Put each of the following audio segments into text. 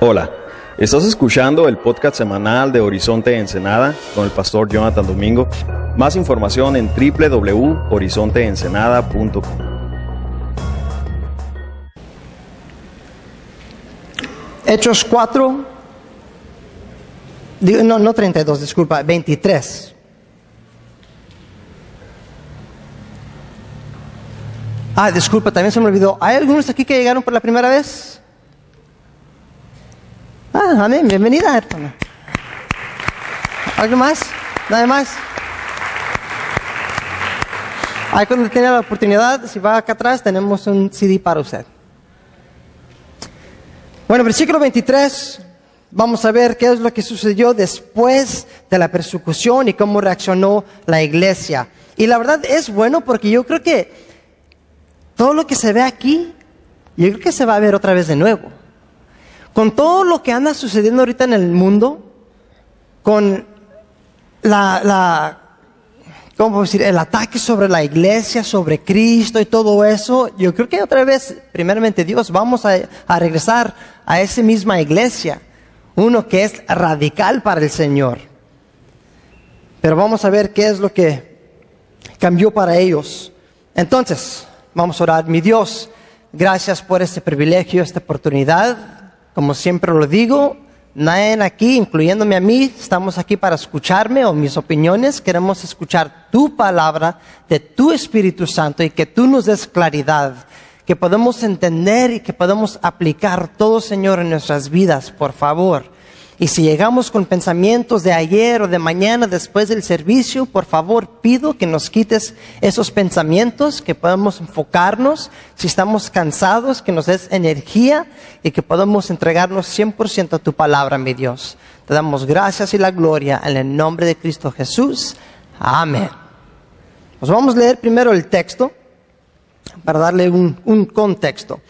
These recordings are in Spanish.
Hola, estás escuchando el podcast semanal de Horizonte Ensenada con el pastor Jonathan Domingo. Más información en www.horizonteensenada.com. Hechos 4, digo, no, no 32, disculpa, 23. Ah, disculpa, también se me olvidó. ¿Hay algunos aquí que llegaron por la primera vez? Ah, amén, bienvenida. ¿Algo más? ¿Nada más? Ahí cuando tenga la oportunidad, si va acá atrás, tenemos un CD para usted. Bueno, versículo 23, vamos a ver qué es lo que sucedió después de la persecución y cómo reaccionó la iglesia. Y la verdad es bueno porque yo creo que todo lo que se ve aquí, yo creo que se va a ver otra vez de nuevo. Con todo lo que anda sucediendo ahorita en el mundo, con la, la ¿cómo decir? El ataque sobre la iglesia, sobre Cristo y todo eso, yo creo que otra vez, primeramente Dios, vamos a, a regresar a esa misma iglesia. Uno que es radical para el Señor. Pero vamos a ver qué es lo que cambió para ellos. Entonces, vamos a orar. Mi Dios, gracias por este privilegio, esta oportunidad. Como siempre lo digo, nadie aquí, incluyéndome a mí, estamos aquí para escucharme o mis opiniones. Queremos escuchar tu palabra de tu Espíritu Santo y que tú nos des claridad, que podamos entender y que podamos aplicar todo, Señor, en nuestras vidas, por favor. Y si llegamos con pensamientos de ayer o de mañana después del servicio, por favor pido que nos quites esos pensamientos, que podamos enfocarnos. Si estamos cansados, que nos des energía y que podamos entregarnos 100% a tu palabra, mi Dios. Te damos gracias y la gloria en el nombre de Cristo Jesús. Amén. Pues vamos a leer primero el texto para darle un, un contexto.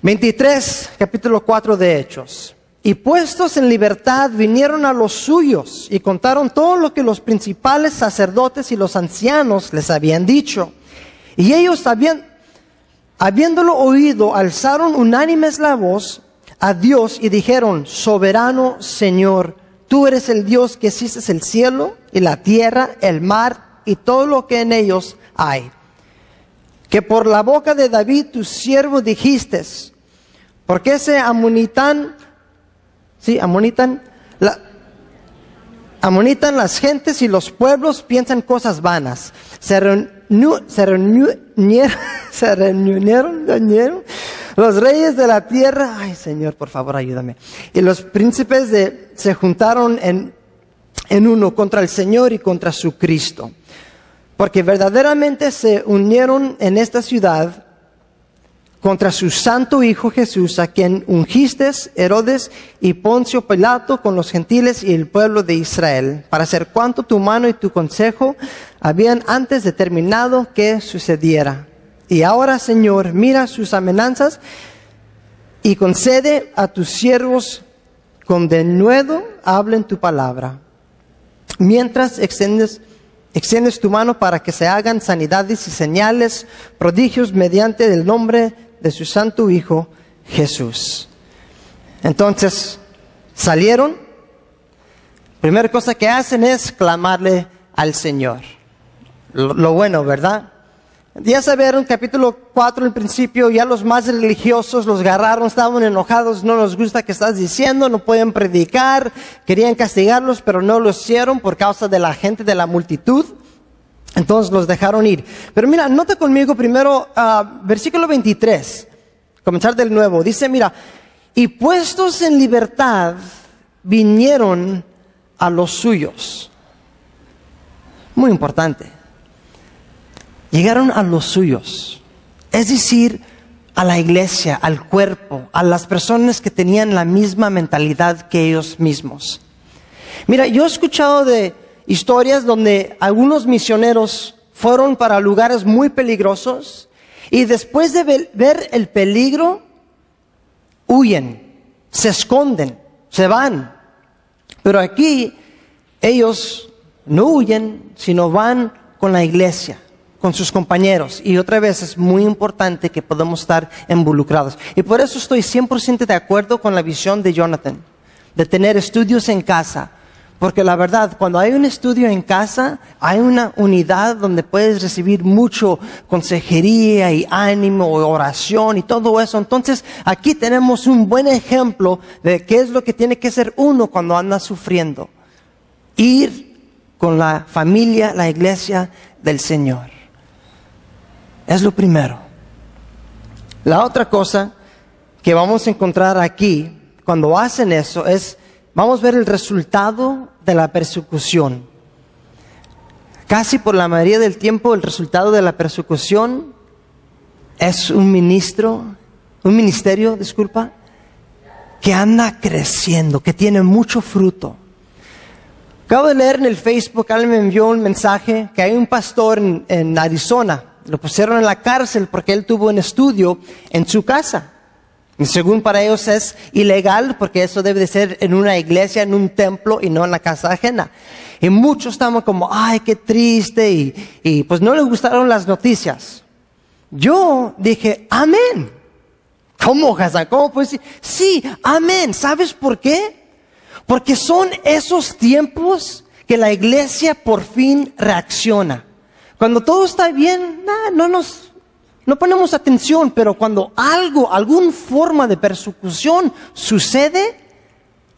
23, capítulo 4 de Hechos. Y puestos en libertad vinieron a los suyos y contaron todo lo que los principales sacerdotes y los ancianos les habían dicho. Y ellos habiéndolo oído, alzaron unánimes la voz a Dios y dijeron, soberano Señor, tú eres el Dios que hiciste el cielo y la tierra, el mar y todo lo que en ellos hay. Que por la boca de David tu siervo dijiste, porque ese amonitán Sí, amonitan, amonitan las gentes y los pueblos piensan cosas vanas. Se, reunió, se, reunieron, se reunieron, reunieron los reyes de la tierra. Ay, Señor, por favor, ayúdame. Y los príncipes de, se juntaron en, en uno contra el Señor y contra su Cristo. Porque verdaderamente se unieron en esta ciudad contra su santo Hijo Jesús, a quien ungiste Herodes y Poncio Pilato con los gentiles y el pueblo de Israel, para hacer cuanto tu mano y tu consejo habían antes determinado que sucediera. Y ahora, Señor, mira sus amenazas y concede a tus siervos con denuedo hablen tu palabra. Mientras extiendes, extiendes tu mano para que se hagan sanidades y señales, prodigios mediante el nombre de su santo Hijo Jesús. Entonces, salieron. Primera cosa que hacen es clamarle al Señor. Lo, bueno, ¿verdad? Ya sabieron, capítulo 4, el principio, ya los más religiosos los agarraron, estaban enojados, no nos gusta que estás diciendo, no pueden predicar, querían castigarlos, pero no lo hicieron por causa de la gente, de la multitud. Entonces los dejaron ir. Pero mira, nota conmigo primero uh, versículo 23, comenzar del nuevo. Dice, mira, y puestos en libertad vinieron a los suyos. Muy importante. Llegaron a los suyos. Es decir, a la iglesia, al cuerpo, a las personas que tenían la misma mentalidad que ellos mismos. Mira, yo he escuchado de historias donde algunos misioneros fueron para lugares muy peligrosos y después de ver el peligro, huyen, se esconden, se van. Pero aquí ellos no huyen, sino van con la iglesia, con sus compañeros. Y otra vez es muy importante que podamos estar involucrados. Y por eso estoy 100% de acuerdo con la visión de Jonathan, de tener estudios en casa. Porque la verdad, cuando hay un estudio en casa, hay una unidad donde puedes recibir mucho consejería y ánimo, oración y todo eso. Entonces, aquí tenemos un buen ejemplo de qué es lo que tiene que ser uno cuando anda sufriendo. Ir con la familia, la iglesia del Señor. Es lo primero. La otra cosa que vamos a encontrar aquí, cuando hacen eso, es vamos a ver el resultado de la persecución. Casi por la mayoría del tiempo el resultado de la persecución es un ministro, un ministerio, disculpa, que anda creciendo, que tiene mucho fruto. Acabo de leer en el Facebook, alguien me envió un mensaje que hay un pastor en, en Arizona, lo pusieron en la cárcel porque él tuvo un estudio en su casa. Según para ellos es ilegal porque eso debe de ser en una iglesia, en un templo y no en la casa ajena. Y muchos estamos como, ay, qué triste y, y pues no les gustaron las noticias. Yo dije, amén. ¿Cómo, Hassan? ¿Cómo puedes decir? Sí, amén. ¿Sabes por qué? Porque son esos tiempos que la iglesia por fin reacciona. Cuando todo está bien, nah, no nos no ponemos atención, pero cuando algo, alguna forma de persecución sucede,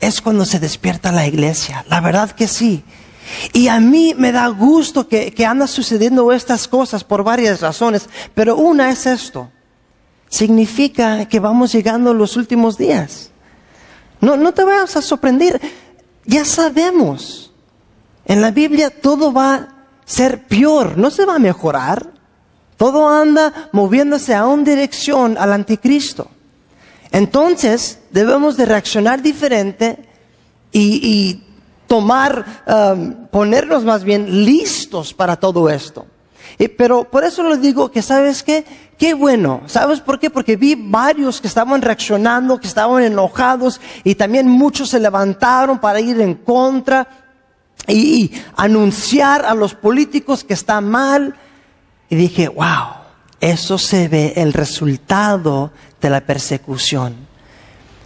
es cuando se despierta la iglesia. La verdad que sí. Y a mí me da gusto que, que anda sucediendo estas cosas por varias razones, pero una es esto. Significa que vamos llegando los últimos días. No, no te vayas a sorprender. Ya sabemos. En la Biblia todo va a ser peor, no se va a mejorar. Todo anda moviéndose a una dirección al anticristo. Entonces debemos de reaccionar diferente y, y tomar, um, ponernos más bien listos para todo esto. Pero por eso le digo que, ¿sabes qué? Qué bueno. ¿Sabes por qué? Porque vi varios que estaban reaccionando, que estaban enojados y también muchos se levantaron para ir en contra y, y anunciar a los políticos que está mal. Y dije, wow, eso se ve el resultado de la persecución.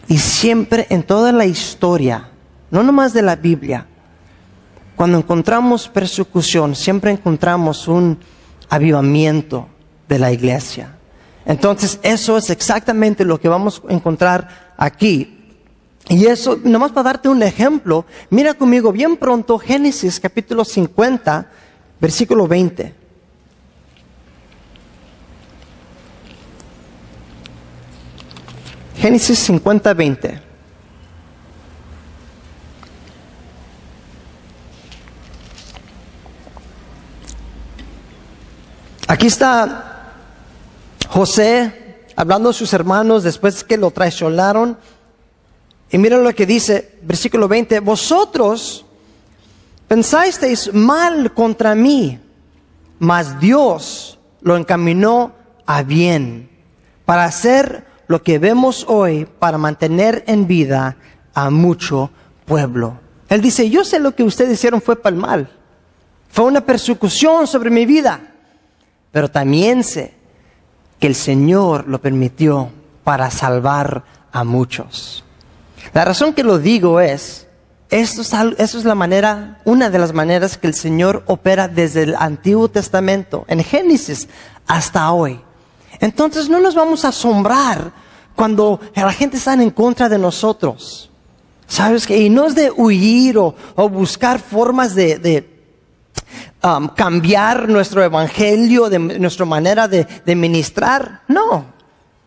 Y siempre en toda la historia, no nomás de la Biblia, cuando encontramos persecución, siempre encontramos un avivamiento de la iglesia. Entonces, eso es exactamente lo que vamos a encontrar aquí. Y eso, nomás para darte un ejemplo, mira conmigo bien pronto Génesis capítulo 50, versículo 20. Génesis 50, 20. Aquí está José hablando a sus hermanos después que lo traicionaron. Y miren lo que dice, versículo 20, vosotros pensasteis mal contra mí, mas Dios lo encaminó a bien para hacer lo que vemos hoy, para mantener en vida a mucho pueblo. Él dice, yo sé lo que ustedes hicieron fue para el mal, fue una persecución sobre mi vida, pero también sé que el Señor lo permitió para salvar a muchos. La razón que lo digo es, esto es, eso es la manera, una de las maneras que el Señor opera desde el Antiguo Testamento, en Génesis, hasta hoy. Entonces no nos vamos a asombrar cuando la gente está en contra de nosotros. ¿Sabes qué? Y no es de huir o, o buscar formas de, de um, cambiar nuestro evangelio, de nuestra manera de, de ministrar. No,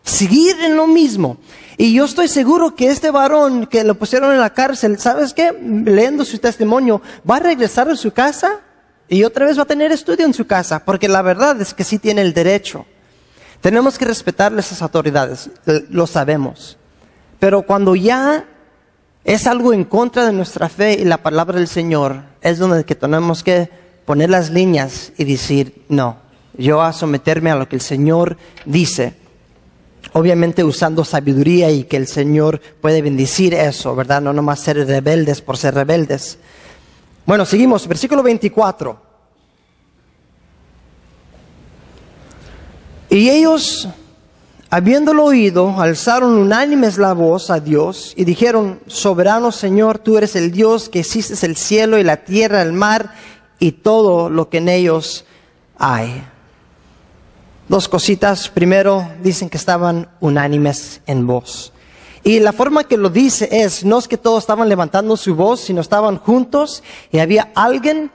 seguir en lo mismo. Y yo estoy seguro que este varón que lo pusieron en la cárcel, ¿sabes qué? Leyendo su testimonio, va a regresar a su casa y otra vez va a tener estudio en su casa, porque la verdad es que sí tiene el derecho. Tenemos que respetar esas autoridades, lo sabemos. Pero cuando ya es algo en contra de nuestra fe y la palabra del Señor, es donde que tenemos que poner las líneas y decir, no, yo a someterme a lo que el Señor dice obviamente usando sabiduría y que el Señor puede bendecir eso, ¿verdad? No nomás ser rebeldes por ser rebeldes. Bueno, seguimos, versículo 24. Y ellos, habiéndolo oído, alzaron unánimes la voz a Dios y dijeron, soberano Señor, tú eres el Dios que hiciste el cielo y la tierra, el mar y todo lo que en ellos hay. Dos cositas. Primero, dicen que estaban unánimes en voz. Y la forma que lo dice es, no es que todos estaban levantando su voz, sino estaban juntos y había alguien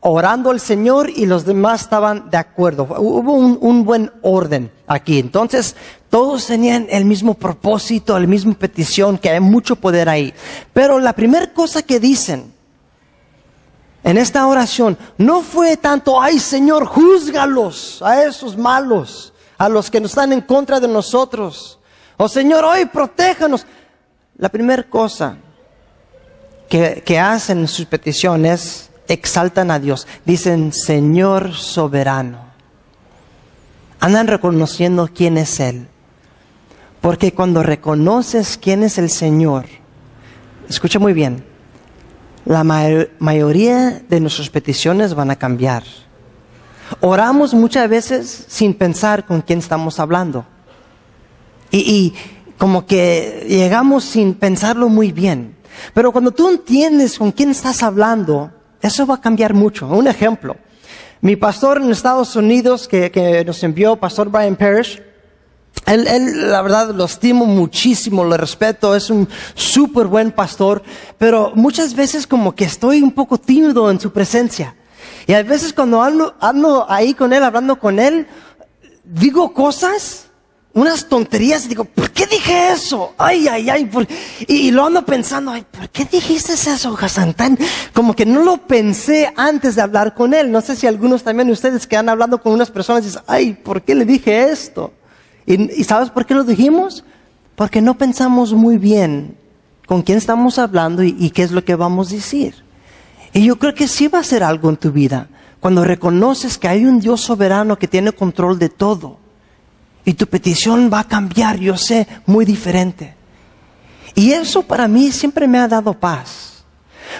orando al Señor y los demás estaban de acuerdo. Hubo un, buen orden aquí. Entonces, todos tenían el mismo propósito, la misma petición, que hay mucho poder ahí. Pero la primera cosa que dicen en esta oración no fue tanto, ay Señor, júzgalos a esos malos, a los que no están en contra de nosotros. O Señor, hoy protéjanos. La primera cosa que, que hacen en sus peticiones exaltan a Dios. Dicen, Señor soberano. Andan reconociendo quién es Él. Porque cuando reconoces quién es el Señor, escucha muy bien, la mayoría de nuestras peticiones van a cambiar. Oramos muchas veces sin pensar con quién estamos hablando. Y, y, como que llegamos sin pensarlo muy bien. Pero cuando tú entiendes con quién estás hablando, eso va a cambiar mucho. Un ejemplo. Mi pastor en Estados Unidos que, que nos envió, Pastor Brian Parrish, él, él, la verdad, lo estimo muchísimo, lo respeto, es un súper buen pastor, pero muchas veces como que estoy un poco tímido en su presencia. Y a veces cuando ando, ando ahí con él, hablando con él, digo cosas unas tonterías y digo, ¿por qué dije eso? Ay, ay, ay. Y, lo ando pensando, ay, ¿por qué dijiste eso, Hasantán? Como que no lo pensé antes de hablar con él. No sé si algunos también de ustedes que han hablado con unas personas dicen, ay, ¿por qué le dije esto? Y, ¿sabes por qué lo dijimos? Porque no pensamos muy bien con quién estamos hablando y, y qué es lo que vamos a decir. Y yo creo que sí va a ser algo en tu vida. Cuando reconoces que hay un Dios soberano que tiene control de todo y tu petición va a cambiar, yo sé, muy diferente. Y eso para mí siempre me ha dado paz.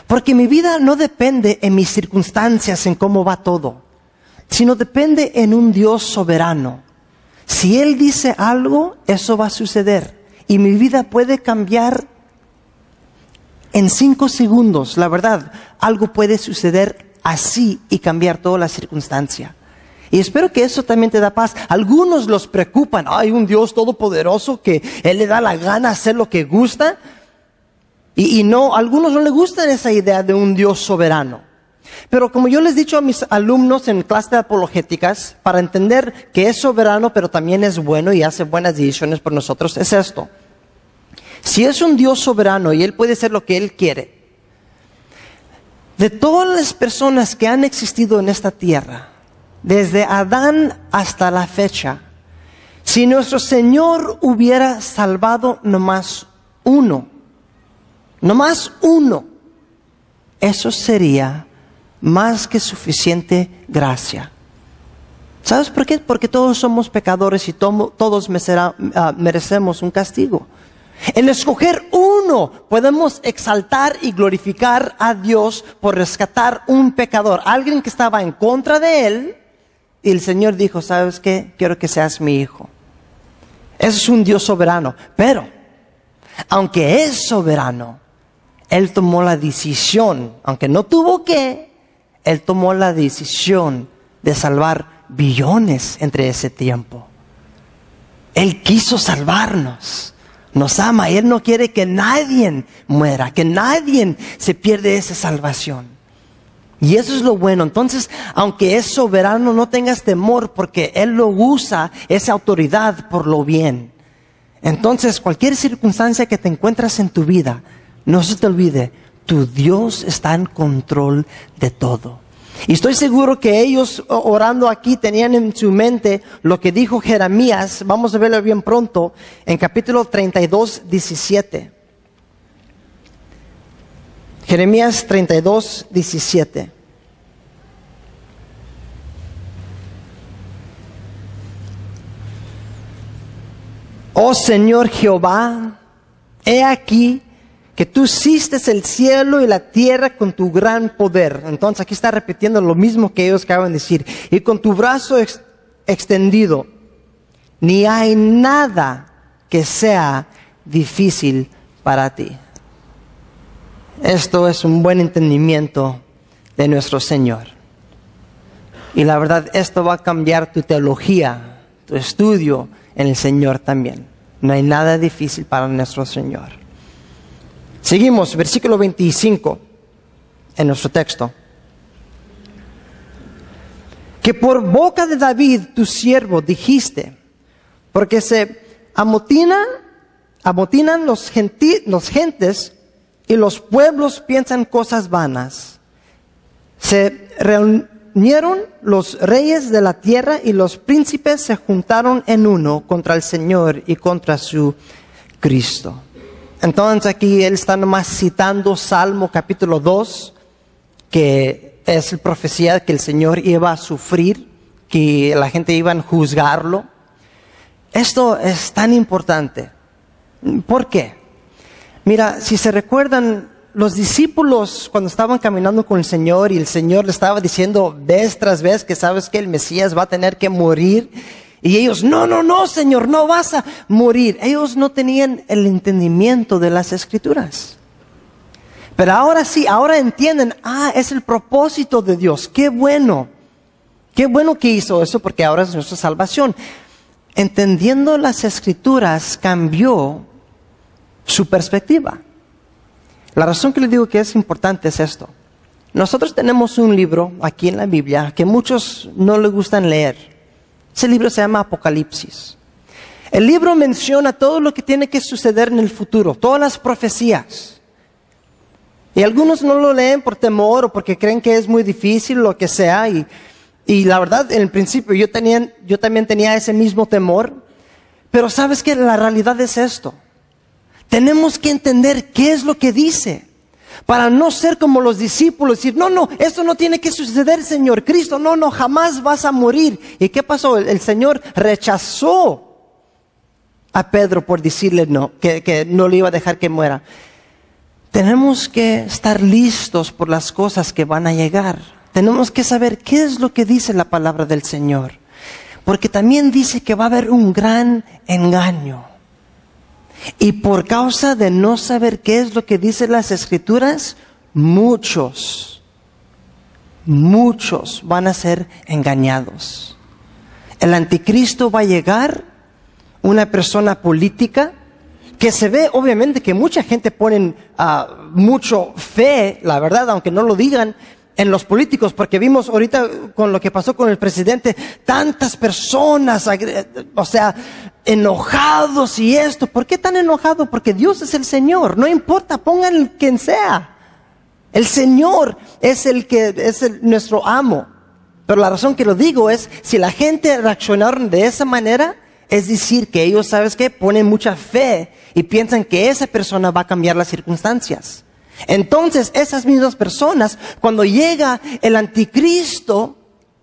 Porque mi vida no depende en mis circunstancias, en cómo va todo, sino depende en un Dios soberano. Si Él dice algo, eso va a suceder. Y mi vida puede cambiar en cinco segundos. La verdad, algo puede suceder así y cambiar toda la circunstancia. Y espero que eso también te da paz. Algunos los preocupan. Hay un Dios todopoderoso que Él le da la gana hacer lo que gusta. Y, no, a algunos no les gusta esa idea de un Dios soberano. Pero como yo les he dicho a mis alumnos en clase de apologéticas, para entender que es soberano, pero también es bueno y hace buenas decisiones por nosotros, es esto. Si es un Dios soberano y Él puede hacer lo que Él quiere, de todas las personas que han existido en esta tierra, desde Adán hasta la fecha, si nuestro Señor hubiera salvado nomás uno, nomás uno, eso sería más que suficiente gracia. ¿Sabes por qué? Porque todos somos pecadores y todos ah, merecemos un castigo. En escoger uno podemos exaltar y glorificar a Dios por rescatar un pecador, alguien que estaba en contra de Él, y el Señor dijo, ¿sabes qué? Quiero que seas mi hijo. Eso es un Dios soberano. Pero, aunque es soberano, Él tomó la decisión, aunque no tuvo que, Él tomó la decisión de salvar billones entre ese tiempo. Él quiso salvarnos. Nos ama. Él no quiere que nadie muera, que nadie se pierda esa salvación. Y eso es lo bueno. Entonces, aunque es soberano, no tengas temor porque Él lo usa, esa autoridad, por lo bien. Entonces, cualquier circunstancia que te encuentras en tu vida, no se te olvide, tu Dios está en control de todo. Y estoy seguro que ellos orando aquí tenían en su mente lo que dijo Jeremías, vamos a verlo bien pronto, en capítulo 32, 17. Jeremías 32, 17. Oh Señor Jehová, he aquí que tú hiciste el cielo y la tierra con tu gran poder. Entonces aquí está repitiendo lo mismo que ellos acaban de decir. Y con tu brazo extendido ni hay nada que sea difícil para ti. Esto es un buen entendimiento de nuestro Señor. Y la verdad, esto va a cambiar tu teología, tu estudio en el Señor también. No hay nada difícil para nuestro Señor. Seguimos, versículo 25 en nuestro texto. Que por boca de David, tu siervo, dijiste, porque se amotinan, amotinan los, los gentes y los pueblos piensan cosas vanas. Se reunieron los reyes de la tierra y los príncipes se juntaron en uno contra el Señor y contra su Cristo. Entonces aquí él está nomás citando Salmo capítulo 2, que es la profecía que el Señor iba a sufrir, que la gente iba a juzgarlo. Esto es tan importante. ¿Por qué? Mira, si se recuerdan, los discípulos cuando estaban caminando con el Señor y el Señor le estaba diciendo vez tras vez que sabes que el Mesías va a tener que morir, y ellos, no, no, no, Señor, no vas a morir. Ellos no tenían el entendimiento de las escrituras. Pero ahora sí, ahora entienden, ah, es el propósito de Dios. Qué bueno. Qué bueno que hizo eso porque ahora es nuestra salvación. Entendiendo las escrituras cambió su perspectiva. La razón que le digo que es importante es esto. Nosotros tenemos un libro aquí en la Biblia que muchos no le gustan leer. Ese libro se llama Apocalipsis. El libro menciona todo lo que tiene que suceder en el futuro, todas las profecías. Y algunos no lo leen por temor o porque creen que es muy difícil, lo que sea. Y, y la verdad, en el principio yo, también tenía ese mismo temor. Pero sabes que la realidad es esto. Tenemos que entender qué es lo que dice para no ser como los discípulos, decir, no, no, esto no tiene que suceder, Señor Cristo, no, no, jamás vas a morir. ¿Y qué pasó? El, Señor rechazó a Pedro por decirle no, que, que no le iba a dejar que muera. Tenemos que estar listos por las cosas que van a llegar. Tenemos que saber qué es lo que dice la palabra del Señor. Porque también dice que va a haber un gran engaño. Y por causa de no saber qué es lo que dicen las escrituras, muchos, muchos van a ser engañados. El anticristo va a llegar, una persona política, que se ve obviamente que mucha gente pone uh, mucho fe, la verdad, aunque no lo digan, en los políticos, porque vimos ahorita con lo que pasó con el presidente, tantas personas, o sea, enojados y esto. ¿Por qué tan enojado? Porque Dios es el Señor, no importa, pongan quien sea. El Señor es el que es nuestro amo. Pero la razón que lo digo es, si la gente reaccionaron de esa manera, es decir, que ellos, ¿sabes qué? Ponen mucha fe y piensan que esa persona va a cambiar las circunstancias. Entonces, esas mismas personas, cuando llega el anticristo,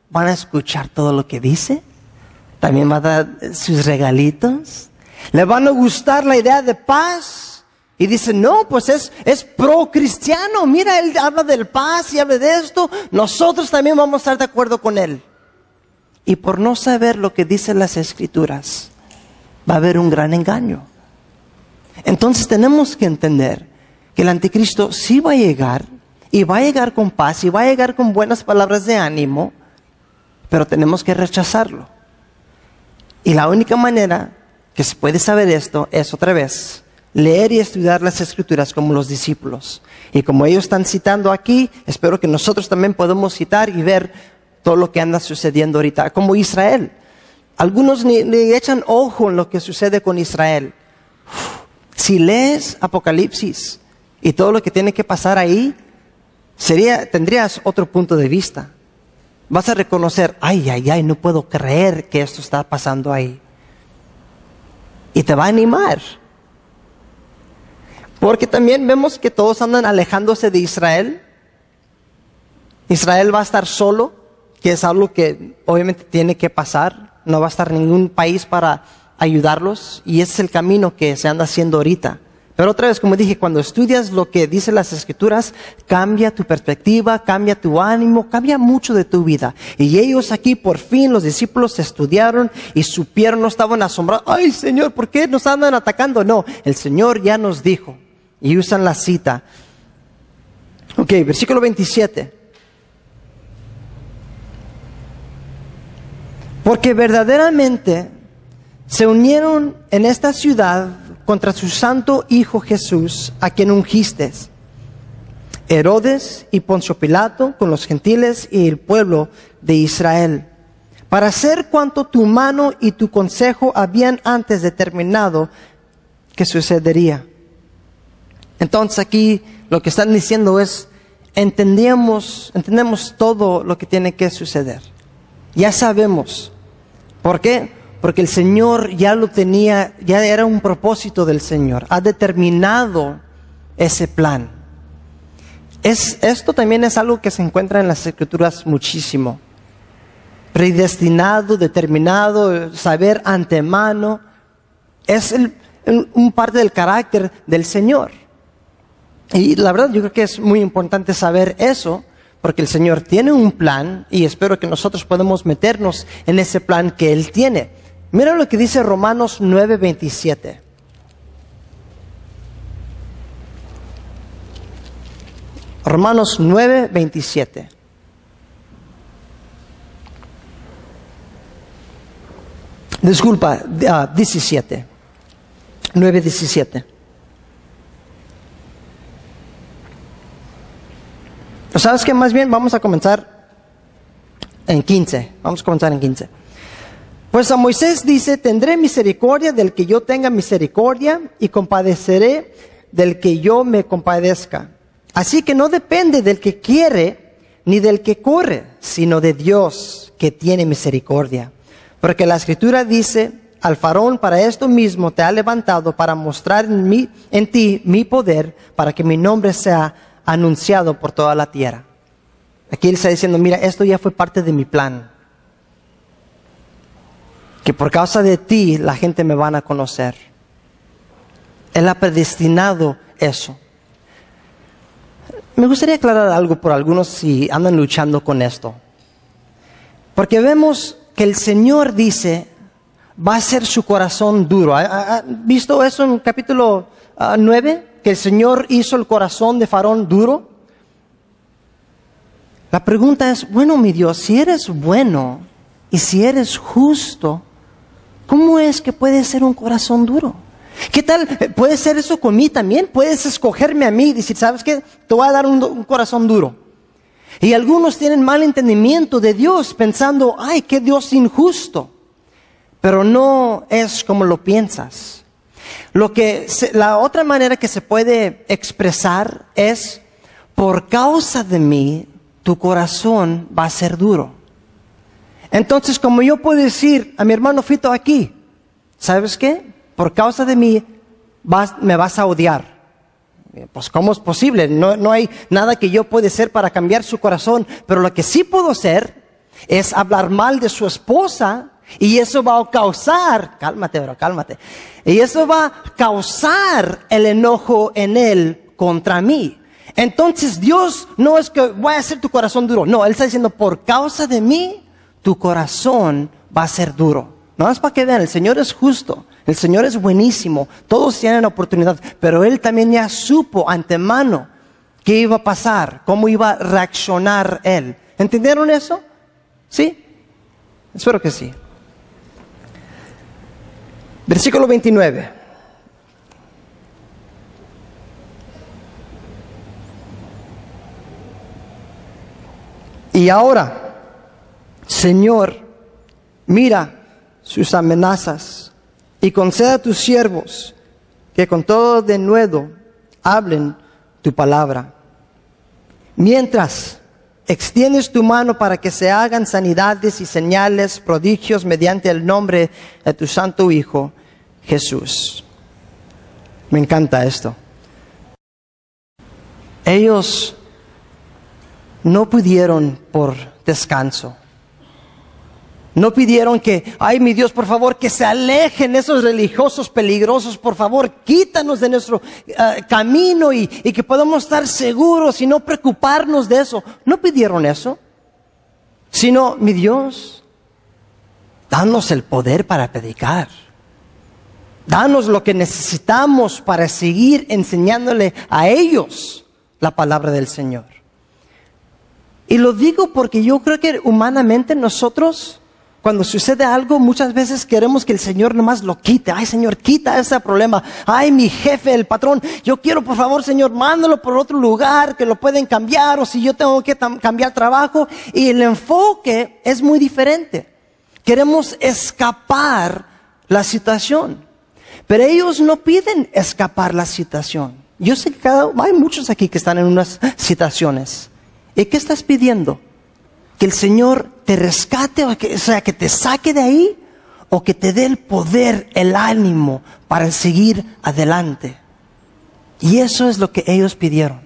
van a escuchar todo lo que dice. También va a dar sus regalitos. Le van a gustar la idea de paz. Y dice, no, pues es, es pro cristiano. Mira, él habla del paz y habla de esto. Nosotros también vamos a estar de acuerdo con él. Y por no saber lo que dicen las escrituras, va a haber un gran engaño. Entonces tenemos que entender que el anticristo sí va a llegar y va a llegar con paz y va a llegar con buenas palabras de ánimo, pero tenemos que rechazarlo. Y la única manera que se puede saber esto es otra vez leer y estudiar las escrituras como los discípulos. Y como ellos están citando aquí, espero que nosotros también podamos citar y ver todo lo que anda sucediendo ahorita, como Israel. Algunos ni, echan ojo en lo que sucede con Israel. Si lees Apocalipsis, y todo lo que tiene que pasar ahí, sería, tendrías otro punto de vista. Vas a reconocer, ay, ay, ay, no puedo creer que esto está pasando ahí. Y te va a animar. Porque también vemos que todos andan alejándose de Israel. Israel va a estar solo, que es algo que obviamente tiene que pasar. No va a estar ningún país para ayudarlos. Y ese es el camino que se anda haciendo ahorita Pero otra vez, como dije, cuando estudias lo que dicen las escrituras, cambia tu perspectiva, cambia tu ánimo, cambia mucho de tu vida. Y ellos aquí, por fin, los discípulos estudiaron y supieron, no estaban asombrados. Ay, Señor, ¿por qué nos andan atacando? No, el Señor ya nos dijo. Y usan la cita. Ok, versículo 27. Porque verdaderamente se unieron en esta ciudad contra su santo Hijo Jesús, a quien ungiste. Herodes y Poncio Pilato con los gentiles y el pueblo de Israel, para hacer cuanto tu mano y tu consejo habían antes determinado que sucedería. Entonces aquí lo que están diciendo es, entendemos, entendemos todo lo que tiene que suceder. Ya sabemos. ¿Por qué? Porque el Señor ya lo tenía, ya era un propósito del Señor, ha determinado ese plan. Es, esto también es algo que se encuentra en las escrituras muchísimo. Predestinado, determinado, saber antemano, es un parte del carácter del Señor. Y la verdad yo creo que es muy importante saber eso, porque el Señor tiene un plan y espero que nosotros podamos meternos en ese plan que Él tiene. Mira lo que dice Romanos 9:27. Romanos 9:27. Disculpa, 17. 9:17. ¿Sabes qué? Más bien vamos a comenzar en 15. Vamos a comenzar en 15. Pues a Moisés dice, tendré misericordia del que yo tenga misericordia y compadeceré del que yo me compadezca. Así que no depende del que quiere ni del que corre, sino de Dios que tiene misericordia. Porque la escritura dice, al farón para esto mismo te ha levantado para mostrar en, mí, en ti mi poder, para que mi nombre sea anunciado por toda la tierra. Aquí él está diciendo, mira, esto ya fue parte de mi plan que por causa de ti la gente me van a conocer. Él ha predestinado eso. Me gustaría aclarar algo por algunos si andan luchando con esto. Porque vemos que el Señor dice, va a ser su corazón duro. ¿Ha, visto eso en capítulo 9? Ah, que el Señor hizo el corazón de Farón duro. La pregunta es, bueno, mi Dios, si eres bueno y si eres justo, ¿Cómo es que puede ser un corazón duro? ¿Qué tal? ¿Puede ser eso con mí también? Puedes escogerme a mí y decir, ¿sabes qué? Te voy a dar un, corazón duro. Y algunos tienen mal entendimiento de Dios pensando, ay, qué Dios injusto. Pero no es como lo piensas. Lo que la otra manera que se puede expresar es, por causa de mí, tu corazón va a ser duro. Entonces, como yo puedo decir a mi hermano Fito aquí, ¿sabes qué? Por causa de mí me vas a odiar. Pues ¿cómo es posible? No, no hay nada que yo pueda hacer para cambiar su corazón, pero lo que sí puedo hacer es hablar mal de su esposa y eso va a causar, cálmate, bro, cálmate, y eso va a causar el enojo en él contra mí. Entonces Dios no es que voy a hacer tu corazón duro, no, Él está diciendo, por causa de mí, tu corazón va a ser duro. No más para que vean, el Señor es justo, el Señor es buenísimo, todos tienen oportunidad, pero Él también ya supo antemano qué iba a pasar, cómo iba a reaccionar Él. ¿Entendieron eso? ¿Sí? Espero que sí. Versículo 29. Y ahora, Señor, mira sus amenazas y conceda a tus siervos que con todo denuedo hablen tu palabra. Mientras extiendes tu mano para que se hagan sanidades y señales, prodigios mediante el nombre de tu santo Hijo, Jesús. Me encanta esto. Ellos no pudieron por descanso No pidieron que, ay mi Dios, por favor, que se alejen esos religiosos peligrosos, por favor, quítanos de nuestro eh, camino y, y que podamos estar seguros y no preocuparnos de eso. No pidieron eso, sino, mi Dios, danos el poder para predicar. Danos lo que necesitamos para seguir enseñándole a ellos la palabra del Señor. Y lo digo porque yo creo que humanamente nosotros cuando sucede algo, muchas veces queremos que el Señor nomás lo quite. Ay, Señor, quita ese problema. Ay, mi jefe, el patrón, yo quiero, por favor, Señor, mándalo por otro lugar que lo pueden cambiar o si yo tengo que cambiar trabajo. Y el enfoque es muy diferente. Queremos escapar la situación. Pero ellos no piden escapar la situación. Yo sé que hay muchos aquí que están en unas situaciones. ¿Y qué estás pidiendo? Que el Señor te rescate, o, que, sea, que te saque de ahí, o que te dé el poder, el ánimo para seguir adelante. Y eso es lo que ellos pidieron.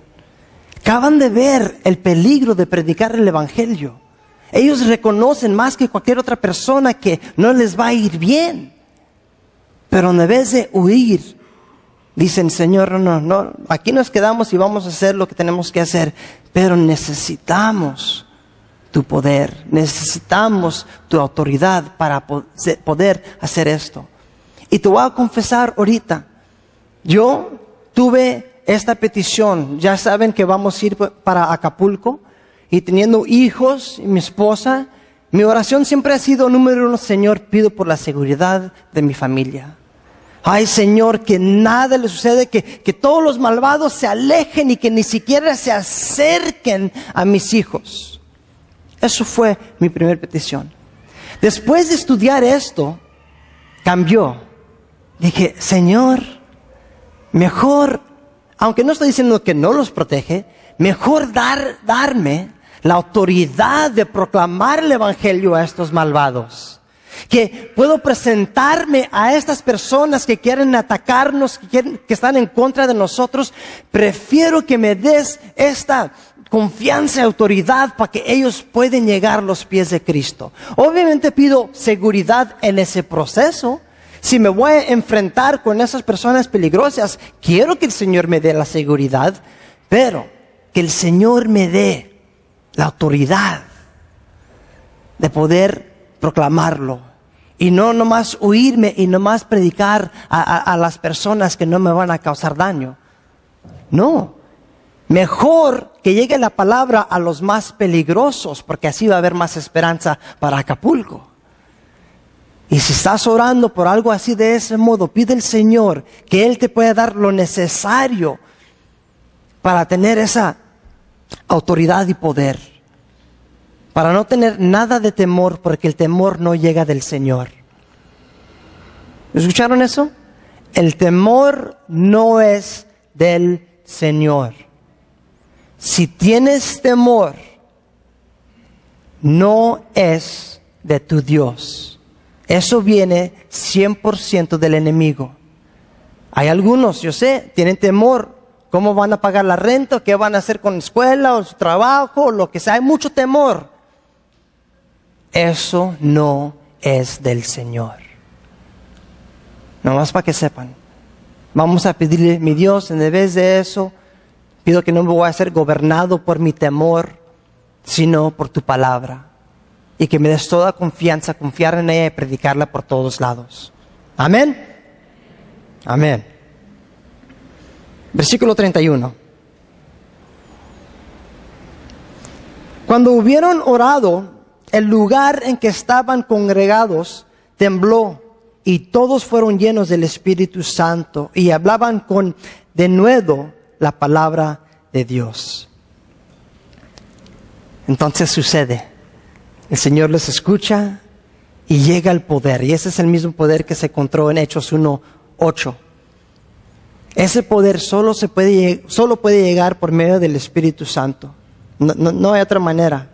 Acaban de ver el peligro de predicar el Evangelio. Ellos reconocen más que cualquier otra persona que no les va a ir bien. Pero en vez de huir, dicen, Señor, no, no, aquí nos quedamos y vamos a hacer lo que tenemos que hacer. Pero necesitamos tu poder, necesitamos tu autoridad para poder hacer esto. Y te voy a confesar ahorita, yo tuve esta petición, ya saben que vamos a ir para Acapulco y teniendo hijos y mi esposa, mi oración siempre ha sido, número uno, Señor, pido por la seguridad de mi familia. Ay Señor, que nada le sucede, que, que todos los malvados se alejen y que ni siquiera se acerquen a mis hijos. Eso fue mi primera petición. Después de estudiar esto, cambió. Dije, Señor, mejor, aunque no estoy diciendo que no los protege, mejor dar, darme la autoridad de proclamar el Evangelio a estos malvados. Que puedo presentarme a estas personas que quieren atacarnos, que, que están en contra de nosotros. Prefiero que me des esta confianza y autoridad para que ellos puedan llegar a los pies de Cristo. Obviamente pido seguridad en ese proceso. Si me voy a enfrentar con esas personas peligrosas, quiero que el Señor me dé la seguridad, pero que el Señor me dé la autoridad de poder proclamarlo. Y no nomás huirme y nomás predicar a, a las personas que no me van a causar daño. No, Mejor que llegue la palabra a los más peligrosos, porque así va a haber más esperanza para Acapulco. Y si estás orando por algo así de ese modo, pide al Señor que Él te pueda dar lo necesario para tener esa autoridad y poder. Para no tener nada de temor, porque el temor no llega del Señor. ¿Escucharon eso? El temor no es del Señor. Si tienes temor, no es de tu Dios. Eso viene 100% del enemigo. Hay algunos, yo sé, tienen temor. ¿Cómo van a pagar la renta? ¿Qué van a hacer con la escuela o su trabajo? O lo que sea. Hay mucho temor. Eso no es del Señor. Nomás para que sepan. Vamos a pedirle, mi Dios, en vez de eso, Pido que no me voy a ser gobernado por mi temor, sino por tu palabra. Y que me des toda confianza, confiar en ella y predicarla por todos lados. Amén. Amén. Versículo 31. Cuando hubieron orado, el lugar en que estaban congregados tembló y todos fueron llenos del Espíritu Santo y hablaban con denuedo la palabra de Dios. Entonces sucede, el Señor les escucha y llega el poder, y ese es el mismo poder que se encontró en Hechos 1.8. Ese poder solo, se puede, solo puede llegar por medio del Espíritu Santo. No, no hay otra manera.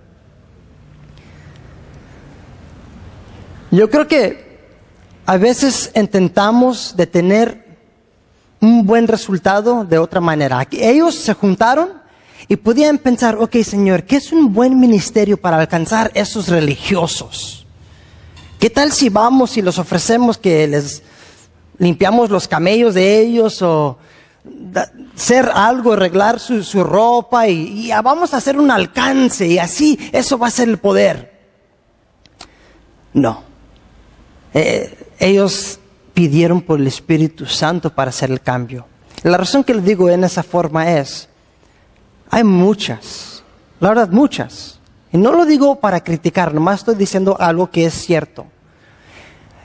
Yo creo que a veces intentamos detener un buen resultado de otra manera. Ellos se juntaron y podían pensar, ok Señor, ¿qué es un buen ministerio para alcanzar esos religiosos? ¿Qué tal si vamos y los ofrecemos que les limpiamos los camellos de ellos o hacer algo, arreglar su, ropa y, vamos a hacer un alcance y así eso va a ser el poder? No. Eh, ellos pidieron por el Espíritu Santo para hacer el cambio. La razón que le digo en esa forma es, hay muchas, la verdad muchas. Y no lo digo para criticar, nomás estoy diciendo algo que es cierto.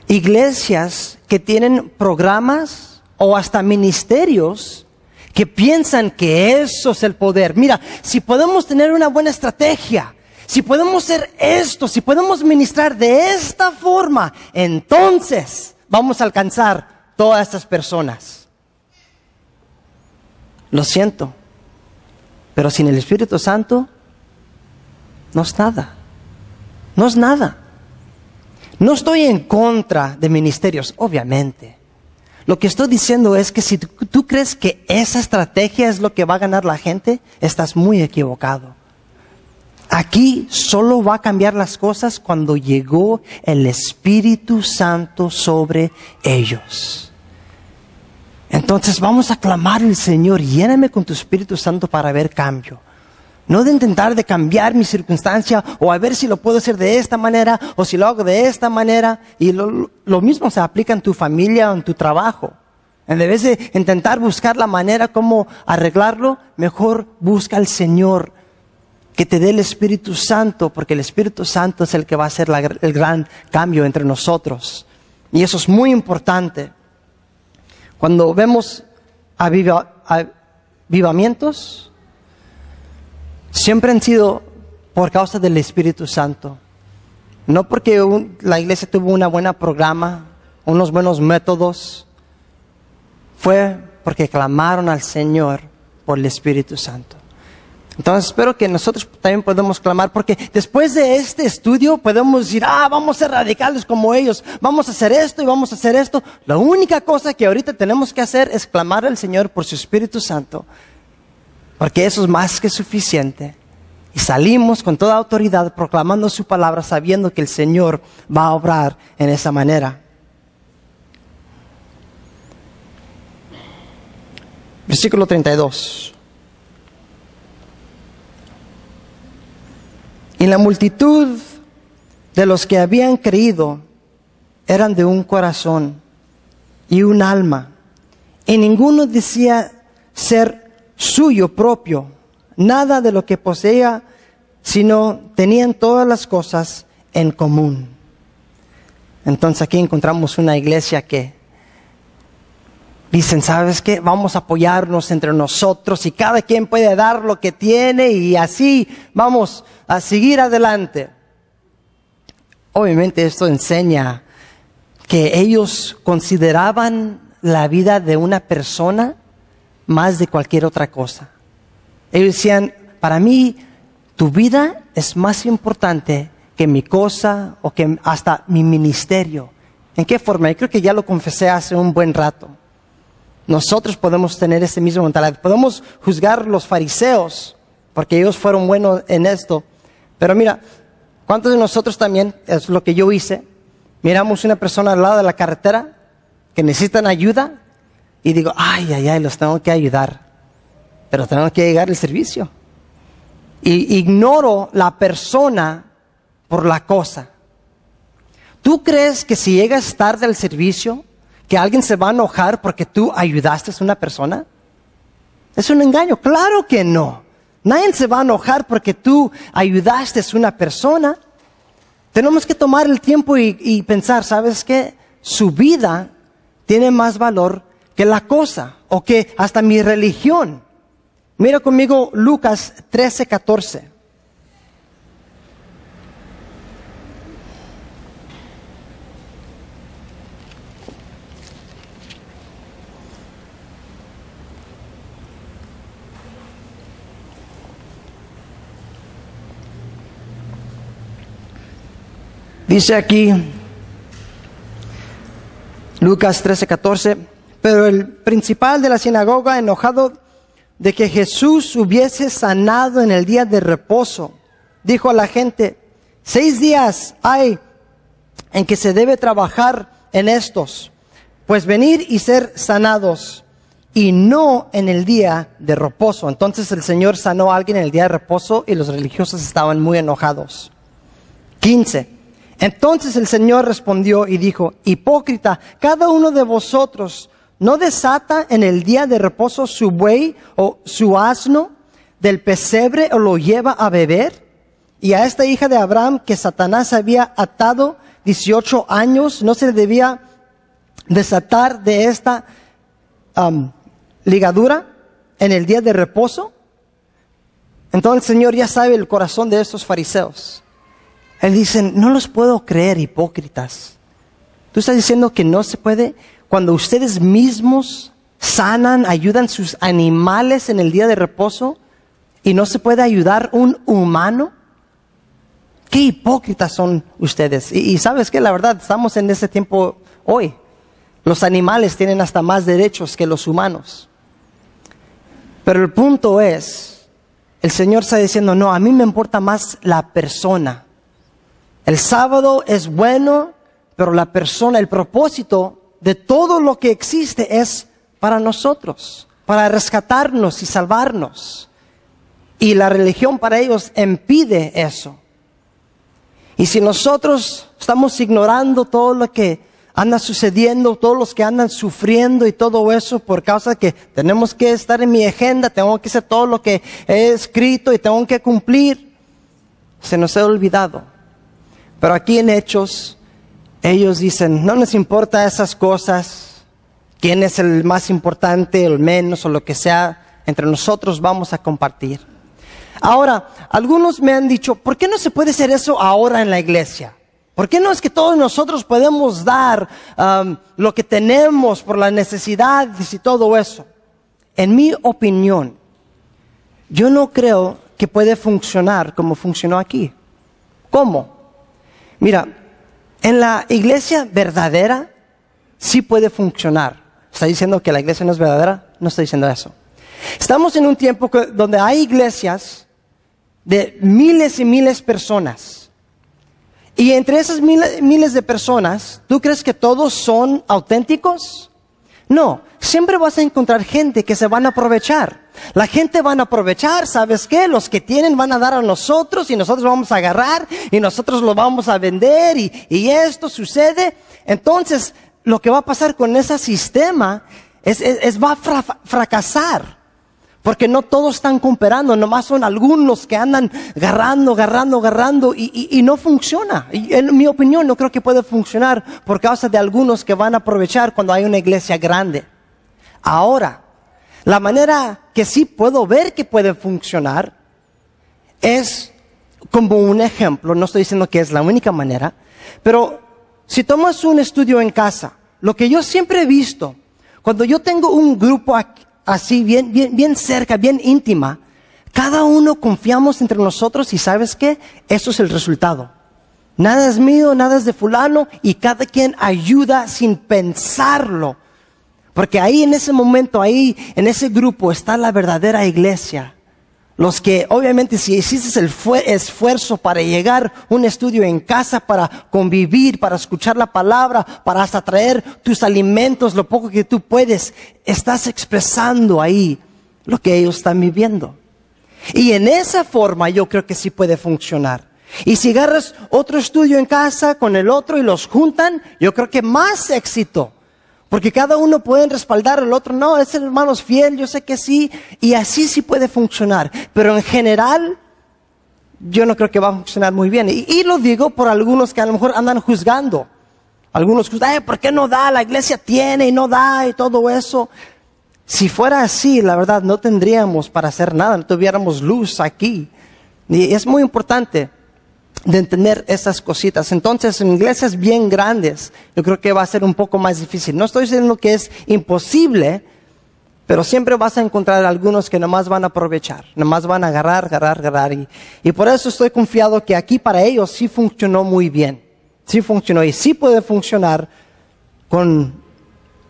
Iglesias que tienen programas o hasta ministerios que piensan que eso es el poder. Mira, si podemos tener una buena estrategia, si podemos hacer esto, si podemos ministrar de esta forma, entonces vamos a alcanzar todas estas personas. Lo siento, pero sin el Espíritu Santo no es nada. No es nada. No estoy en contra de ministerios, obviamente. Lo que estoy diciendo es que si tú, crees que esa estrategia es lo que va a ganar la gente, estás muy equivocado. Aquí solo va a cambiar las cosas cuando llegó el Espíritu Santo sobre ellos. Entonces vamos a clamar al Señor, lléname con tu Espíritu Santo para ver cambio. No de intentar de cambiar mi circunstancia o a ver si lo puedo hacer de esta manera o si lo hago de esta manera. Y lo, lo mismo se aplica en tu familia o en tu trabajo. En vez de intentar buscar la manera como arreglarlo, mejor busca al Señor que te dé el Espíritu Santo, porque el Espíritu Santo es el que va a hacer el gran cambio entre nosotros. Y eso es muy importante. Cuando vemos avivamientos, siempre han sido por causa del Espíritu Santo. No porque la iglesia tuvo una buena programa, unos buenos métodos, fue porque clamaron al Señor por el Espíritu Santo. Entonces espero que nosotros también podamos clamar, porque después de este estudio podemos decir, ah, vamos a ser radicales como ellos, vamos a hacer esto y vamos a hacer esto. La única cosa que ahorita tenemos que hacer es clamar al Señor por su Espíritu Santo, porque eso es más que suficiente. Y salimos con toda autoridad proclamando su palabra, sabiendo que el Señor va a obrar en esa manera. Versículo 32. Y la multitud de los que habían creído eran de un corazón y un alma. Y ninguno decía ser suyo propio, nada de lo que poseía, sino tenían todas las cosas en común. Entonces aquí encontramos una iglesia que dicen, ¿sabes qué? Vamos a apoyarnos entre nosotros y cada quien puede dar lo que tiene y así vamos a seguir adelante. Obviamente esto enseña que ellos consideraban la vida de una persona más de cualquier otra cosa. Ellos decían, para mí tu vida es más importante que mi cosa o que hasta mi ministerio. ¿En qué forma? Yo creo que ya lo confesé hace un buen rato. Nosotros podemos tener ese mismo mentalidad. Podemos juzgar los fariseos, porque ellos fueron buenos en esto. Pero mira, ¿cuántos de nosotros también, es lo que yo hice, miramos una persona al lado de la carretera que necesitan ayuda y digo, ay, ay, ay, los tengo que ayudar, pero tengo que llegar al servicio. Y ignoro la persona por la cosa. ¿Tú crees que si llegas tarde al servicio, que alguien se va a enojar porque tú ayudaste a una persona? Es un engaño. Claro que no. Nadie se va a enojar porque tú ayudaste a una persona. Tenemos que tomar el tiempo y, pensar, ¿sabes qué? Su vida tiene más valor que la cosa o que hasta mi religión. Mira conmigo Lucas 13, 14. Dice aquí, Lucas 13, 14, pero el principal de la sinagoga, enojado de que Jesús hubiese sanado en el día de reposo, dijo a la gente, seis días hay en que se debe trabajar en estos, pues venir y ser sanados y no en el día de reposo. Entonces el Señor sanó a alguien en el día de reposo y los religiosos estaban muy enojados. 15. Entonces el Señor respondió y dijo, hipócrita, cada uno de vosotros no desata en el día de reposo su buey o su asno del pesebre o lo lleva a beber. Y a esta hija de Abraham que Satanás había atado 18 años, no se debía desatar de esta ligadura en el día de reposo. Entonces el Señor ya sabe el corazón de estos fariseos. Él dice, no los puedo creer hipócritas. Tú estás diciendo que no se puede, cuando ustedes mismos sanan, ayudan sus animales en el día de reposo y no se puede ayudar un humano. Qué hipócritas son ustedes. Y, y sabes que la verdad, estamos en ese tiempo hoy. Los animales tienen hasta más derechos que los humanos. Pero el punto es, el Señor está diciendo, no, a mí me importa más la persona. El sábado es bueno, pero la persona, el propósito de todo lo que existe es para nosotros, para rescatarnos y salvarnos. Y la religión para ellos impide eso. Y si nosotros estamos ignorando todo lo que anda sucediendo, todos los que andan sufriendo y todo eso por causa de que tenemos que estar en mi agenda, tengo que hacer todo lo que he escrito y tengo que cumplir, se nos ha olvidado pero aquí en Hechos, ellos dicen, no nos importa esas cosas, quién es el más importante, el menos o lo que sea, entre nosotros vamos a compartir. Ahora, algunos me han dicho, ¿por qué no se puede hacer eso ahora en la iglesia? ¿Por qué no es que todos nosotros podemos dar lo que tenemos por las necesidades y todo eso? En mi opinión, yo no creo que puede funcionar como funcionó aquí. ¿Cómo? Mira, en la iglesia verdadera sí puede funcionar. ¿Está diciendo que la iglesia no es verdadera? No estoy diciendo eso. Estamos en un tiempo donde hay iglesias de miles y miles de personas. Y entre esas miles, miles de personas, ¿tú crees que todos son auténticos? No, siempre vas a encontrar gente que se van a aprovechar. La gente van a aprovechar, ¿sabes qué? Los que tienen van a dar a nosotros y nosotros vamos a agarrar y nosotros lo vamos a vender y, y esto sucede. Entonces, lo que va a pasar con ese sistema es, es, va a fracasar. Porque no todos están cooperando, nomás son algunos que andan agarrando, agarrando, agarrando y, y, y, no funciona. En mi opinión no creo que pueda funcionar por causa de algunos que van a aprovechar cuando hay una iglesia grande. Ahora, la manera que sí puedo ver que puede funcionar es como un ejemplo, no estoy diciendo que es la única manera, pero si tomas un estudio en casa, lo que yo siempre he visto, cuando yo tengo un grupo aquí, así, bien, bien, bien cerca, bien íntima, cada uno confiamos entre nosotros y sabes qué? Eso es el resultado. Nada es mío, nada es de fulano y cada quien ayuda sin pensarlo. Porque ahí en ese momento, ahí en ese grupo está la verdadera iglesia. Los que obviamente si hiciste el esfuerzo para llegar un estudio en casa, para convivir, para escuchar la palabra, para hasta traer tus alimentos, lo poco que tú puedes, estás expresando ahí lo que ellos están viviendo. Y en esa forma yo creo que sí puede funcionar. Y si agarras otro estudio en casa con el otro y los juntan, yo creo que más éxito porque cada uno puede respaldar al otro. No, ese hermano fiel, yo sé que sí. Y así sí puede funcionar. Pero en general, yo no creo que va a funcionar muy bien. Y, lo digo por algunos que a lo mejor andan juzgando. Algunos juzgan, ¿por qué no da? La iglesia tiene y no da y todo eso. Si fuera así, la verdad, no tendríamos para hacer nada, no tuviéramos luz aquí. Y es muy importante de entender esas cositas. Entonces, en iglesias bien grandes, yo creo que va a ser un poco más difícil. No estoy diciendo que es imposible, pero siempre vas a encontrar algunos que nomás van a aprovechar, nomás van a agarrar, agarrar, agarrar. Y, y por eso estoy confiado que aquí para ellos sí funcionó muy bien. Sí funcionó y sí puede funcionar con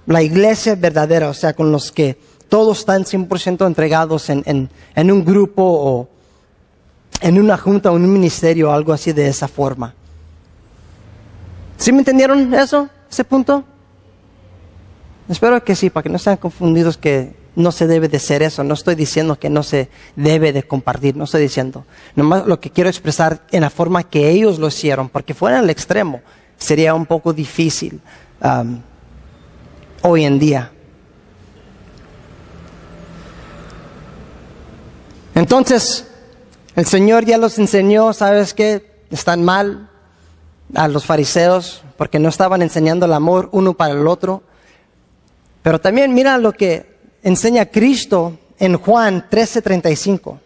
la iglesia verdadera, o sea, con los que todos están 100% entregados en, en, en un grupo o en una junta o en un ministerio, algo así de esa forma. ¿Sí me entendieron eso, ese punto? Espero que sí, para que no sean confundidos que no se debe de ser eso. No estoy diciendo que no se debe de compartir, no estoy diciendo. Nomás lo que quiero expresar en la forma que ellos lo hicieron, porque fuera al extremo sería un poco difícil um, hoy en día. Entonces, el Señor ya los enseñó, ¿sabes qué? Están mal a los fariseos porque no estaban enseñando el amor uno para el otro. Pero también mira lo que enseña Cristo en Juan 13:35.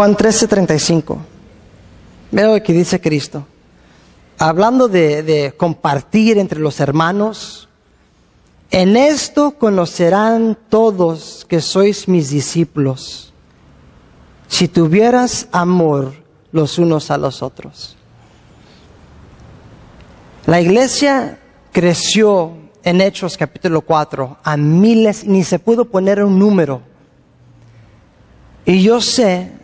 Juan 13:35. Mira lo que dice Cristo. Hablando de, de, compartir entre los hermanos, en esto conocerán todos que sois mis discípulos, si tuvieras amor los unos a los otros. La iglesia creció en Hechos capítulo 4 a miles, ni se pudo poner un número. Y yo sé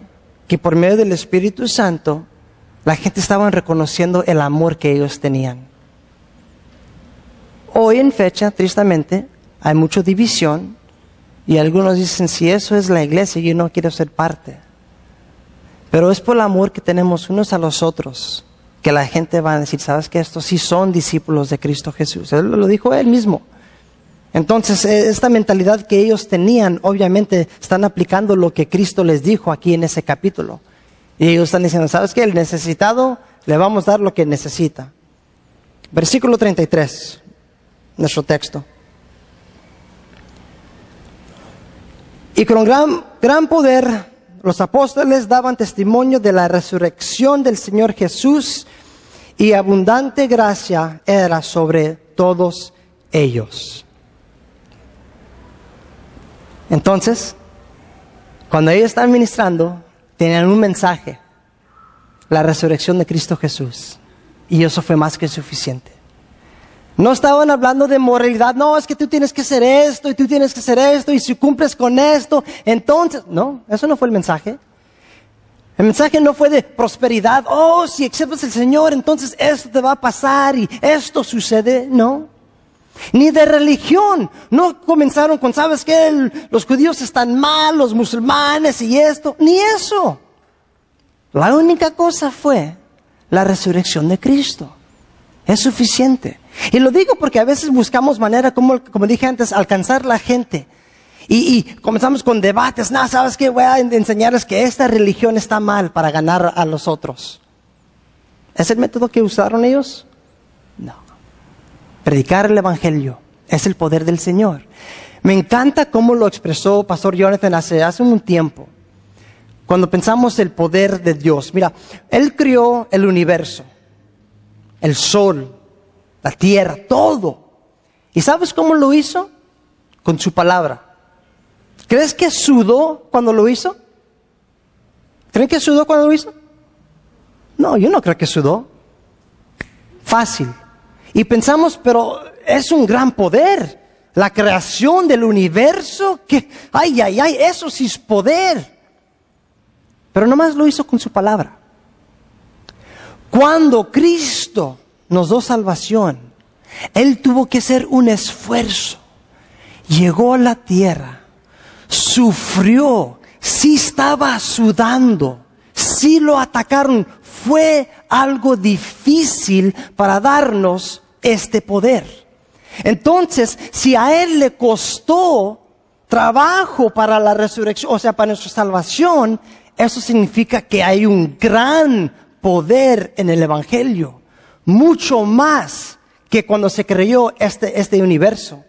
que por medio del Espíritu Santo la gente estaba reconociendo el amor que ellos tenían. Hoy en fecha, tristemente, hay mucha división y algunos dicen, si eso es la iglesia, yo no quiero ser parte. Pero es por el amor que tenemos unos a los otros que la gente va a decir, ¿sabes que Estos sí son discípulos de Cristo Jesús. Él lo dijo él mismo. Entonces, e, esta mentalidad que ellos tenían, obviamente, están aplicando lo que Cristo les dijo aquí en ese capítulo. Y ellos están diciendo, ¿sabes qué? El necesitado le vamos a dar lo que necesita. Versículo 33, nuestro texto. Y con gran, gran poder los apóstoles daban testimonio de la resurrección del Señor Jesús y abundante gracia era sobre todos ellos. Entonces, cuando ellos están ministrando, tenían un mensaje, la resurrección de Cristo Jesús. Y eso fue más que suficiente. No estaban hablando de moralidad, no, es que tú tienes que hacer esto y tú tienes que hacer esto y si cumples con esto, entonces, no, eso no fue el mensaje. El mensaje no fue de prosperidad, oh, si aceptas el Señor, entonces esto te va a pasar y esto sucede, no ni de religión. No comenzaron con, ¿sabes qué? los judíos están mal, los musulmanes y esto, ni eso. La única cosa fue la resurrección de Cristo. Es suficiente. Y lo digo porque a veces buscamos manera, como, como dije antes, alcanzar la gente. Y, y comenzamos con debates. No, ¿sabes qué? Voy a enseñarles que esta religión está mal para ganar a los otros. ¿Es el método que usaron ellos? Predicar el Evangelio es el poder del Señor. Me encanta cómo lo expresó Pastor Jonathan hace, hace un tiempo. Cuando pensamos el poder de Dios. Mira, Él crió el universo, el sol, la tierra, todo. ¿Y sabes cómo lo hizo? Con su palabra. ¿Crees que sudó cuando lo hizo? ¿Creen que sudó cuando lo hizo? No, yo no creo que sudó. Fácil. Y pensamos, pero es un gran poder. La creación del universo, que, ay, ay, ay, eso sí es poder. Pero nomás lo hizo con su palabra. Cuando Cristo nos dio salvación, Él tuvo que hacer un esfuerzo. Llegó a la tierra, sufrió, sí estaba sudando, sí lo atacaron. Fue algo difícil para darnos este poder. Entonces, si a Él le costó trabajo para la resurrección, o sea, para nuestra salvación, eso significa que hay un gran poder en el Evangelio, mucho más que cuando se creyó este, este universo.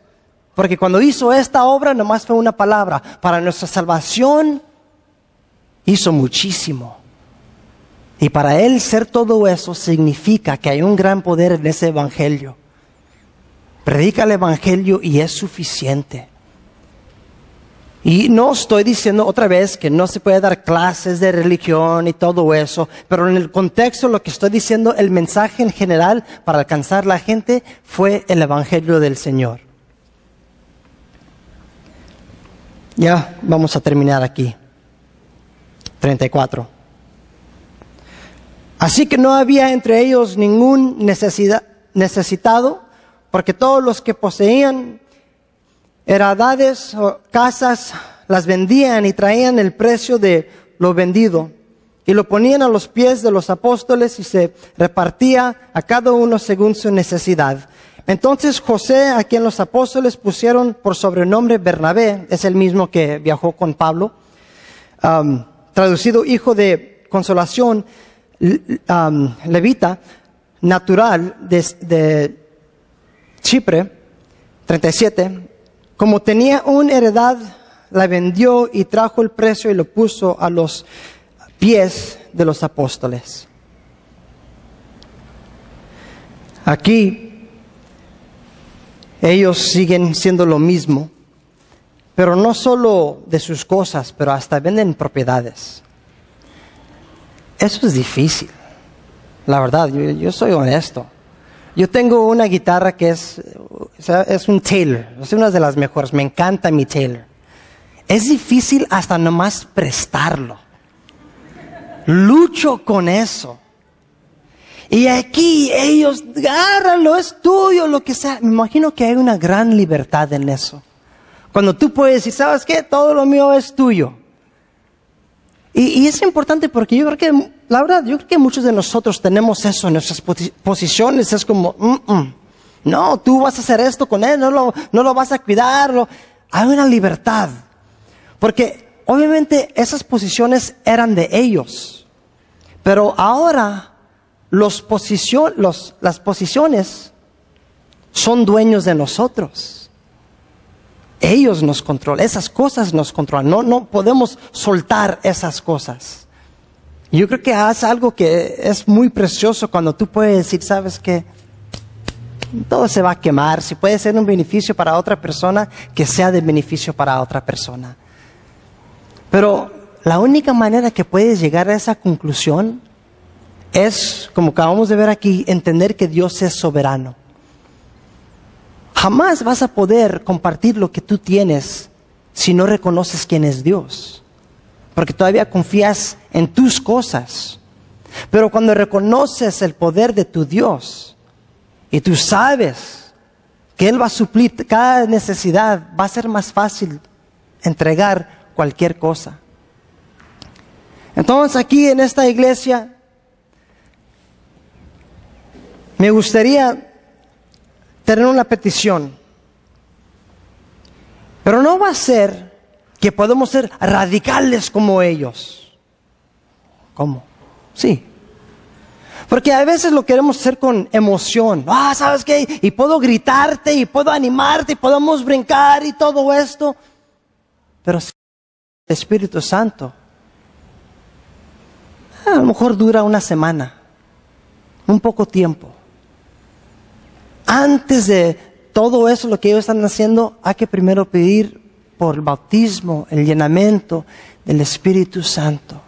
Porque cuando hizo esta obra, nomás fue una palabra. Para nuestra salvación, hizo muchísimo. Y para Él ser todo eso significa que hay un gran poder en ese Evangelio. Predica el Evangelio y es suficiente. Y no estoy diciendo otra vez que no se puede dar clases de religión y todo eso, pero en el contexto lo que estoy diciendo, el mensaje en general para alcanzar la gente fue el Evangelio del Señor. Ya vamos a terminar aquí. 34. Así que no había entre ellos ningún necesidad, necesitado, porque todos los que poseían heredades o casas las vendían y traían el precio de lo vendido y lo ponían a los pies de los apóstoles y se repartía a cada uno según su necesidad. Entonces José, a quien los apóstoles pusieron por sobrenombre Bernabé, es el mismo que viajó con Pablo, traducido hijo de consolación, levita, natural de, de Chipre, 37, como tenía una heredad, la vendió y trajo el precio y lo puso a los pies de los apóstoles. Aquí ellos siguen siendo lo mismo, pero no solo de sus cosas, pero hasta venden propiedades. Eso es difícil, la verdad, yo, soy honesto. Yo tengo una guitarra que es, es un Taylor, es una de las mejores, me encanta mi Taylor. Es difícil hasta nomás prestarlo. Lucho con eso. Y aquí ellos, agárralo, es tuyo, lo que sea. Me imagino que hay una gran libertad en eso. Cuando tú puedes decir, ¿sabes qué? Todo lo mío es tuyo. Y, es importante porque yo creo que, la verdad, yo creo que muchos de nosotros tenemos eso en nuestras posiciones. Es como, no, tú vas a hacer esto con él, no lo, no lo vas a cuidarlo. Hay una libertad. Porque obviamente esas posiciones eran de ellos. Pero ahora los las posiciones son dueños de nosotros. Ellos nos controlan, esas cosas nos controlan. No, no podemos soltar esas cosas. Yo creo que hace algo que es muy precioso cuando tú puedes decir, sabes que todo se va a quemar. Si puede ser un beneficio para otra persona, que sea de beneficio para otra persona. Pero la única manera que puedes llegar a esa conclusión es, como acabamos de ver aquí, entender que Dios es soberano. Jamás vas a poder compartir lo que tú tienes si no reconoces quién es Dios. Porque todavía confías en tus cosas. Pero cuando reconoces el poder de tu Dios y tú sabes que Él va a suplir cada necesidad, va a ser más fácil entregar cualquier cosa. Entonces aquí en esta iglesia Me gustaría tener una petición, pero no va a ser que podemos ser radicales como ellos. ¿Cómo? Sí. Porque a veces lo queremos hacer con emoción. Ah, ¿sabes qué? Y puedo gritarte y puedo animarte y podemos brincar y todo esto. Pero si el Espíritu Santo, a lo mejor dura una semana, un poco tiempo antes de todo eso, lo que ellos están haciendo, hay que primero pedir por el bautismo, el llenamiento del Espíritu Santo.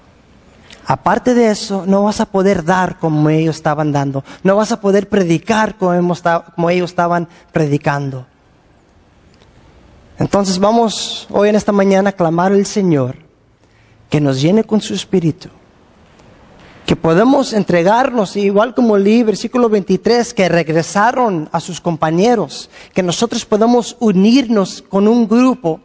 Aparte de eso, no vas a poder dar como ellos estaban dando. No vas a poder predicar como, ellos estaban predicando. Entonces vamos hoy en esta mañana a clamar al Señor que nos llene con su Espíritu que podemos entregarnos, igual como el versículo 23, que regresaron a sus compañeros, que nosotros podemos unirnos con un grupo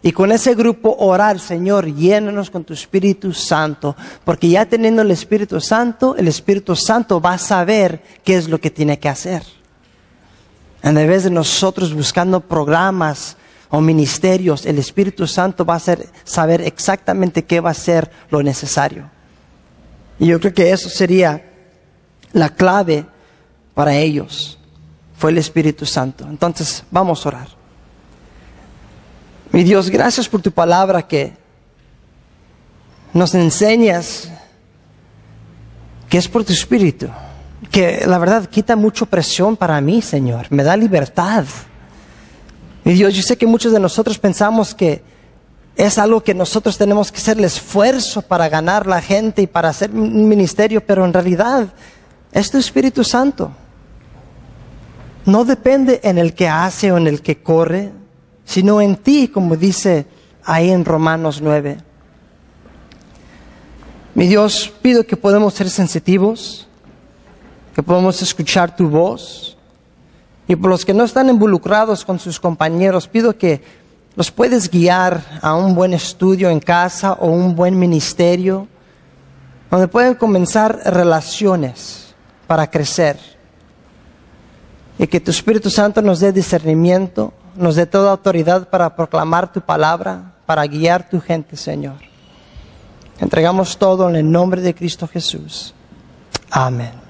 y con ese grupo orar, Señor, llénanos con tu Espíritu Santo, porque ya teniendo el Espíritu Santo, el Espíritu Santo va a saber qué es lo que tiene que hacer. En vez de nosotros buscando programas o ministerios, el Espíritu Santo va a saber exactamente qué va a ser lo necesario. Y yo creo que eso sería la clave para ellos. Fue el Espíritu Santo. Entonces, vamos a orar. Mi Dios, gracias por tu palabra que nos enseñas que es por tu Espíritu. Que la verdad quita mucha presión para mí, Señor. Me da libertad. Mi Dios, yo sé que muchos de nosotros pensamos que es algo que nosotros tenemos que hacer el esfuerzo para ganar la gente y para hacer un ministerio, pero en realidad es tu Espíritu Santo. No depende en el que hace o en el que corre, sino en ti, como dice ahí en Romanos 9. Mi Dios, pido que podamos ser sensitivos, que podamos escuchar tu voz. Y por los que no están involucrados con sus compañeros, pido que los puedes guiar a un buen estudio en casa o un buen ministerio, donde pueden comenzar relaciones para crecer. Y que tu Espíritu Santo nos dé discernimiento, nos dé toda autoridad para proclamar tu palabra, para guiar tu gente, Señor. Entregamos todo en el nombre de Cristo Jesús. Amén.